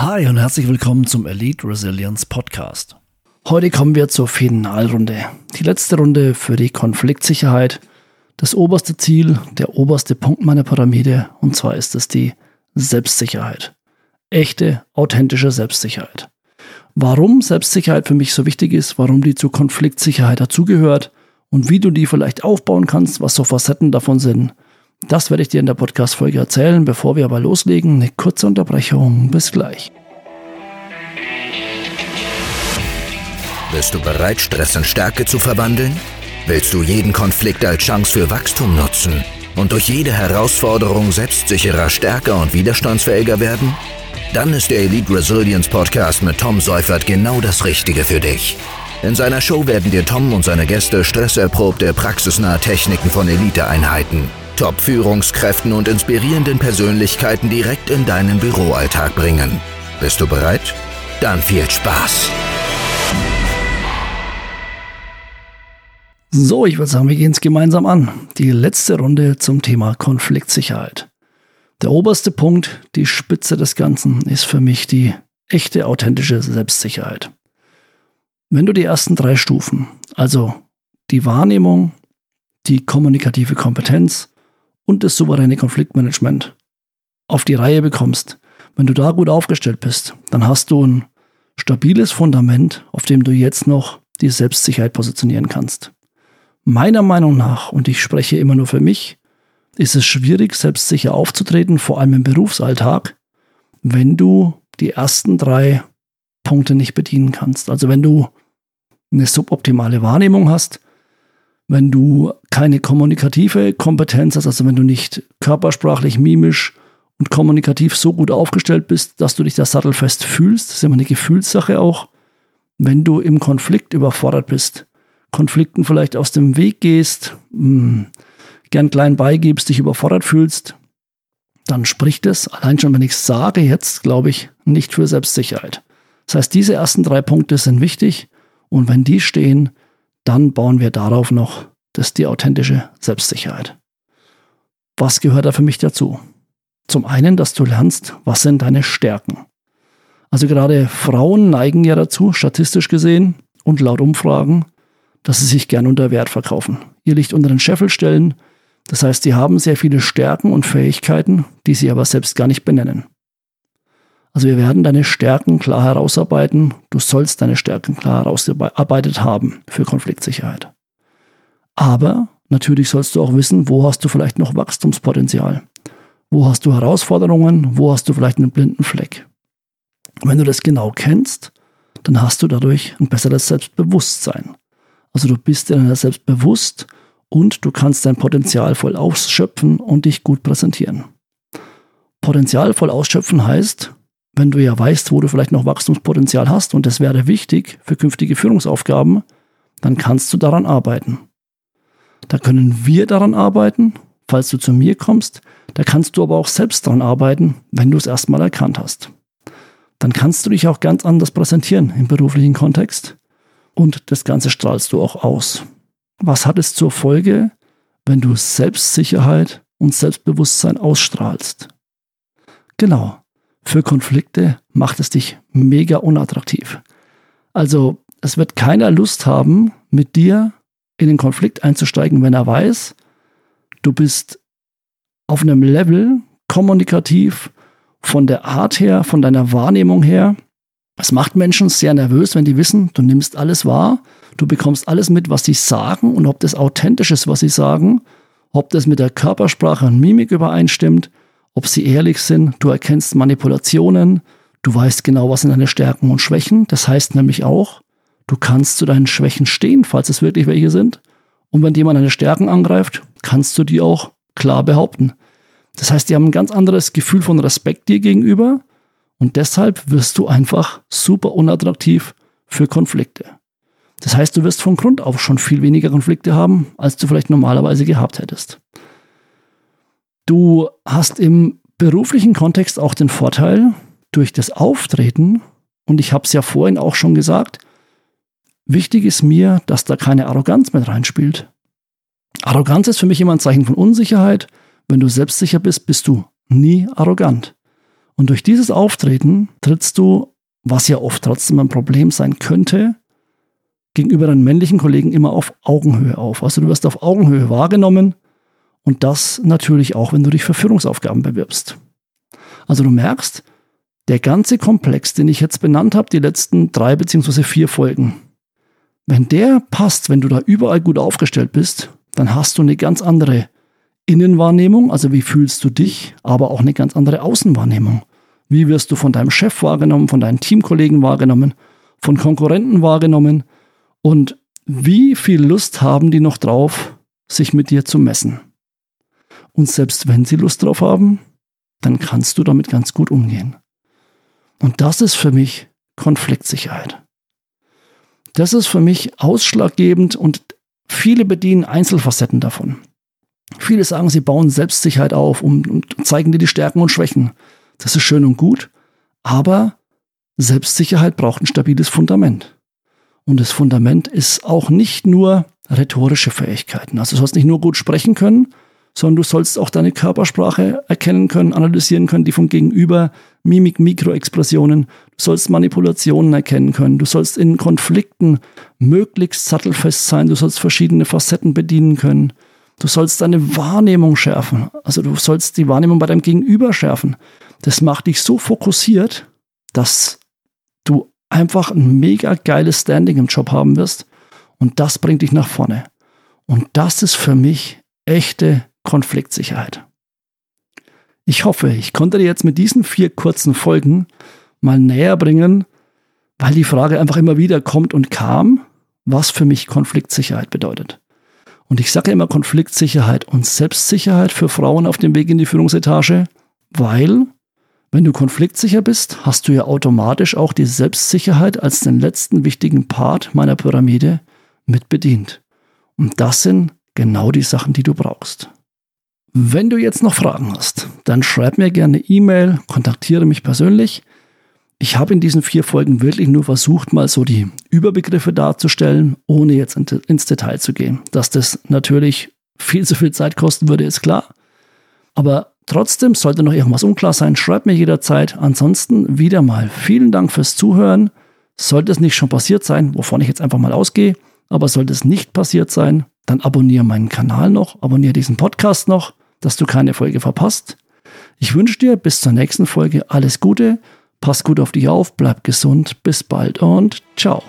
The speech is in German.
Hi und herzlich willkommen zum Elite Resilience Podcast. Heute kommen wir zur Finalrunde. Die letzte Runde für die Konfliktsicherheit. Das oberste Ziel, der oberste Punkt meiner Pyramide, und zwar ist es die Selbstsicherheit. Echte, authentische Selbstsicherheit. Warum Selbstsicherheit für mich so wichtig ist, warum die zur Konfliktsicherheit dazugehört und wie du die vielleicht aufbauen kannst, was so Facetten davon sind, das werde ich dir in der Podcast-Folge erzählen. Bevor wir aber loslegen, eine kurze Unterbrechung. Bis gleich. Bist du bereit, Stress in Stärke zu verwandeln? Willst du jeden Konflikt als Chance für Wachstum nutzen und durch jede Herausforderung selbstsicherer, stärker und widerstandsfähiger werden? Dann ist der Elite Resilience Podcast mit Tom Seufert genau das Richtige für dich. In seiner Show werden dir Tom und seine Gäste stresserprobte, praxisnahe Techniken von Eliteeinheiten Top-Führungskräften und inspirierenden Persönlichkeiten direkt in deinen Büroalltag bringen. Bist du bereit? Dann viel Spaß! So, ich würde sagen, wir gehen es gemeinsam an. Die letzte Runde zum Thema Konfliktsicherheit. Der oberste Punkt, die Spitze des Ganzen, ist für mich die echte, authentische Selbstsicherheit. Wenn du die ersten drei Stufen, also die Wahrnehmung, die kommunikative Kompetenz und das souveräne Konfliktmanagement auf die Reihe bekommst, wenn du da gut aufgestellt bist, dann hast du ein stabiles Fundament, auf dem du jetzt noch die Selbstsicherheit positionieren kannst. Meiner Meinung nach, und ich spreche immer nur für mich, ist es schwierig, selbstsicher aufzutreten, vor allem im Berufsalltag, wenn du die ersten drei Punkte nicht bedienen kannst. Also wenn du eine suboptimale Wahrnehmung hast, wenn du keine kommunikative Kompetenz hast, also wenn du nicht körpersprachlich, mimisch und kommunikativ so gut aufgestellt bist, dass du dich da sattelfest fühlst, das ist immer eine Gefühlssache auch, wenn du im Konflikt überfordert bist, Konflikten vielleicht aus dem Weg gehst, mh, hm, gern klein beigibst, dich überfordert fühlst, dann spricht es, allein schon wenn ich sage jetzt, glaube ich, nicht für Selbstsicherheit. Das heißt, diese ersten drei Punkte sind wichtig und wenn die stehen, dann bauen wir darauf noch, das die authentische Selbstsicherheit. Was gehört da für mich dazu? Zum einen, dass du lernst, was sind deine Stärken. Also gerade Frauen neigen ja dazu, statistisch gesehen und laut Umfragen, dass sie sich gern unter Wert verkaufen. Ihr Licht unter den Scheffel stellen. Das heißt, sie haben sehr viele Stärken und Fähigkeiten, die sie aber selbst gar nicht benennen. Also wir werden deine Stärken klar herausarbeiten. Du sollst deine Stärken klar herausgearbeitet haben für Konfliktsicherheit. Aber natürlich sollst du auch wissen, wo hast du vielleicht noch Wachstumspotenzial? Wo hast du Herausforderungen? Wo hast du vielleicht einen blinden Fleck? Wenn du das genau kennst, dann hast du dadurch ein besseres Selbstbewusstsein. Also du bist dir deiner selbst bewusst und du kannst dein Potenzial voll ausschöpfen und dich gut präsentieren. Potenzial voll ausschöpfen heißt, wenn du ja weißt, wo du vielleicht noch Wachstumspotenzial hast und das wäre wichtig für künftige Führungsaufgaben, dann kannst du daran arbeiten. Da können wir daran arbeiten, falls du zu mir kommst. Da kannst du aber auch selbst daran arbeiten, wenn du es erstmal erkannt hast. Dann kannst du dich auch ganz anders präsentieren im beruflichen Kontext und das Ganze strahlst du auch aus. Was hat es zur Folge, wenn du Selbstsicherheit und Selbstbewusstsein ausstrahlst? Genau, für Konflikte macht es dich mega unattraktiv. Also es wird keiner Lust haben, mit dir in den Konflikt einzusteigen, wenn er weiß, du bist auf einem Level kommunikativ von der Art her, von deiner Wahrnehmung her. Es macht Menschen sehr nervös, wenn die wissen, du nimmst alles wahr, du bekommst alles mit, was sie sagen und ob das authentisch ist, was sie sagen, ob das mit der Körpersprache und Mimik übereinstimmt, ob sie ehrlich sind. Du erkennst Manipulationen. Du weißt genau, was sind deine Stärken und Schwächen. Das heißt nämlich auch, du kannst zu deinen Schwächen stehen, falls es wirklich welche sind. Und wenn jemand deine Stärken angreift, kannst du die auch klar behaupten. Das heißt, die haben ein ganz anderes Gefühl von Respekt dir gegenüber und deshalb wirst du einfach super unattraktiv für Konflikte. Das heißt, du wirst von Grund auf schon viel weniger Konflikte haben, als du vielleicht normalerweise gehabt hättest. Du hast im beruflichen Kontext auch den Vorteil, durch das Auftreten, und ich habe es ja vorhin auch schon gesagt, wichtig ist mir, dass da keine Arroganz mit reinspielt. Arroganz ist für mich immer ein Zeichen von Unsicherheit. Wenn du selbstsicher bist, bist du nie arrogant. Und durch dieses Auftreten trittst du, was ja oft trotzdem ein Problem sein könnte, gegenüber deinen männlichen Kollegen immer auf Augenhöhe auf. Also du wirst auf Augenhöhe wahrgenommen und das natürlich auch, wenn du dich für Führungsaufgaben bewirbst. Also du merkst, der ganze Komplex, den ich jetzt benannt habe, die letzten drei beziehungsweise vier Folgen, wenn der passt, wenn du da überall gut aufgestellt bist, dann hast du eine ganz andere Innenwahrnehmung, also wie fühlst du dich, aber auch eine ganz andere Außenwahrnehmung. Wie wirst du von deinem Chef wahrgenommen, von deinen Teamkollegen wahrgenommen, von Konkurrenten wahrgenommen und wie viel Lust haben die noch drauf, sich mit dir zu messen. Und selbst wenn sie Lust drauf haben, dann kannst du damit ganz gut umgehen. Und das ist für mich Konfliktsicherheit. Das ist für mich ausschlaggebend und viele bedienen Einzelfacetten davon. Viele sagen, sie bauen Selbstsicherheit auf und, zeigen dir die Stärken und Schwächen. Das ist schön und gut, aber Selbstsicherheit braucht ein stabiles Fundament. Und das Fundament ist auch nicht nur rhetorische Fähigkeiten. Also du sollst nicht nur gut sprechen können, sondern du sollst auch deine Körpersprache erkennen können, analysieren können, die vom Gegenüber, Mimik, Mikroexpressionen. Du sollst Manipulationen erkennen können. Du sollst in Konflikten möglichst sattelfest sein. Du sollst verschiedene Facetten bedienen können. Du sollst deine Wahrnehmung schärfen. Also du sollst die Wahrnehmung bei deinem Gegenüber schärfen. Das macht dich so fokussiert, dass du einfach ein mega geiles Standing im Job haben wirst. Und das bringt dich nach vorne. Und das ist für mich echte Konfliktsicherheit. Ich hoffe, ich konnte dir jetzt mit diesen vier kurzen Folgen mal näher bringen, weil die Frage einfach immer wieder kommt und kam, was für mich Konfliktsicherheit bedeutet. Und ich sage immer Konfliktsicherheit und Selbstsicherheit für Frauen auf dem Weg in die Führungsetage, weil wenn du konfliktsicher bist, hast du ja automatisch auch die Selbstsicherheit als den letzten wichtigen Part meiner Pyramide mit bedient. Und das sind genau die Sachen, die du brauchst. Wenn du jetzt noch Fragen hast, dann schreib mir gerne E-Mail, kontaktiere mich persönlich. Ich habe in diesen vier Folgen wirklich nur versucht, mal so die Überbegriffe darzustellen, ohne jetzt ins Detail zu gehen. Dass das natürlich viel zu viel Zeit kosten würde, ist klar. Aber trotzdem sollte noch irgendwas unklar sein, schreib mir jederzeit. Ansonsten wieder mal vielen Dank fürs Zuhören. Sollte es nicht schon passiert sein, wovon ich jetzt einfach mal ausgehe, aber sollte es nicht passiert sein, dann abonniere meinen Kanal noch, abonniere diesen Podcast noch, dass du keine Folge verpasst. Ich wünsche dir bis zur nächsten Folge alles Gute Pass gut auf dich auf, bleib gesund, bis bald und ciao.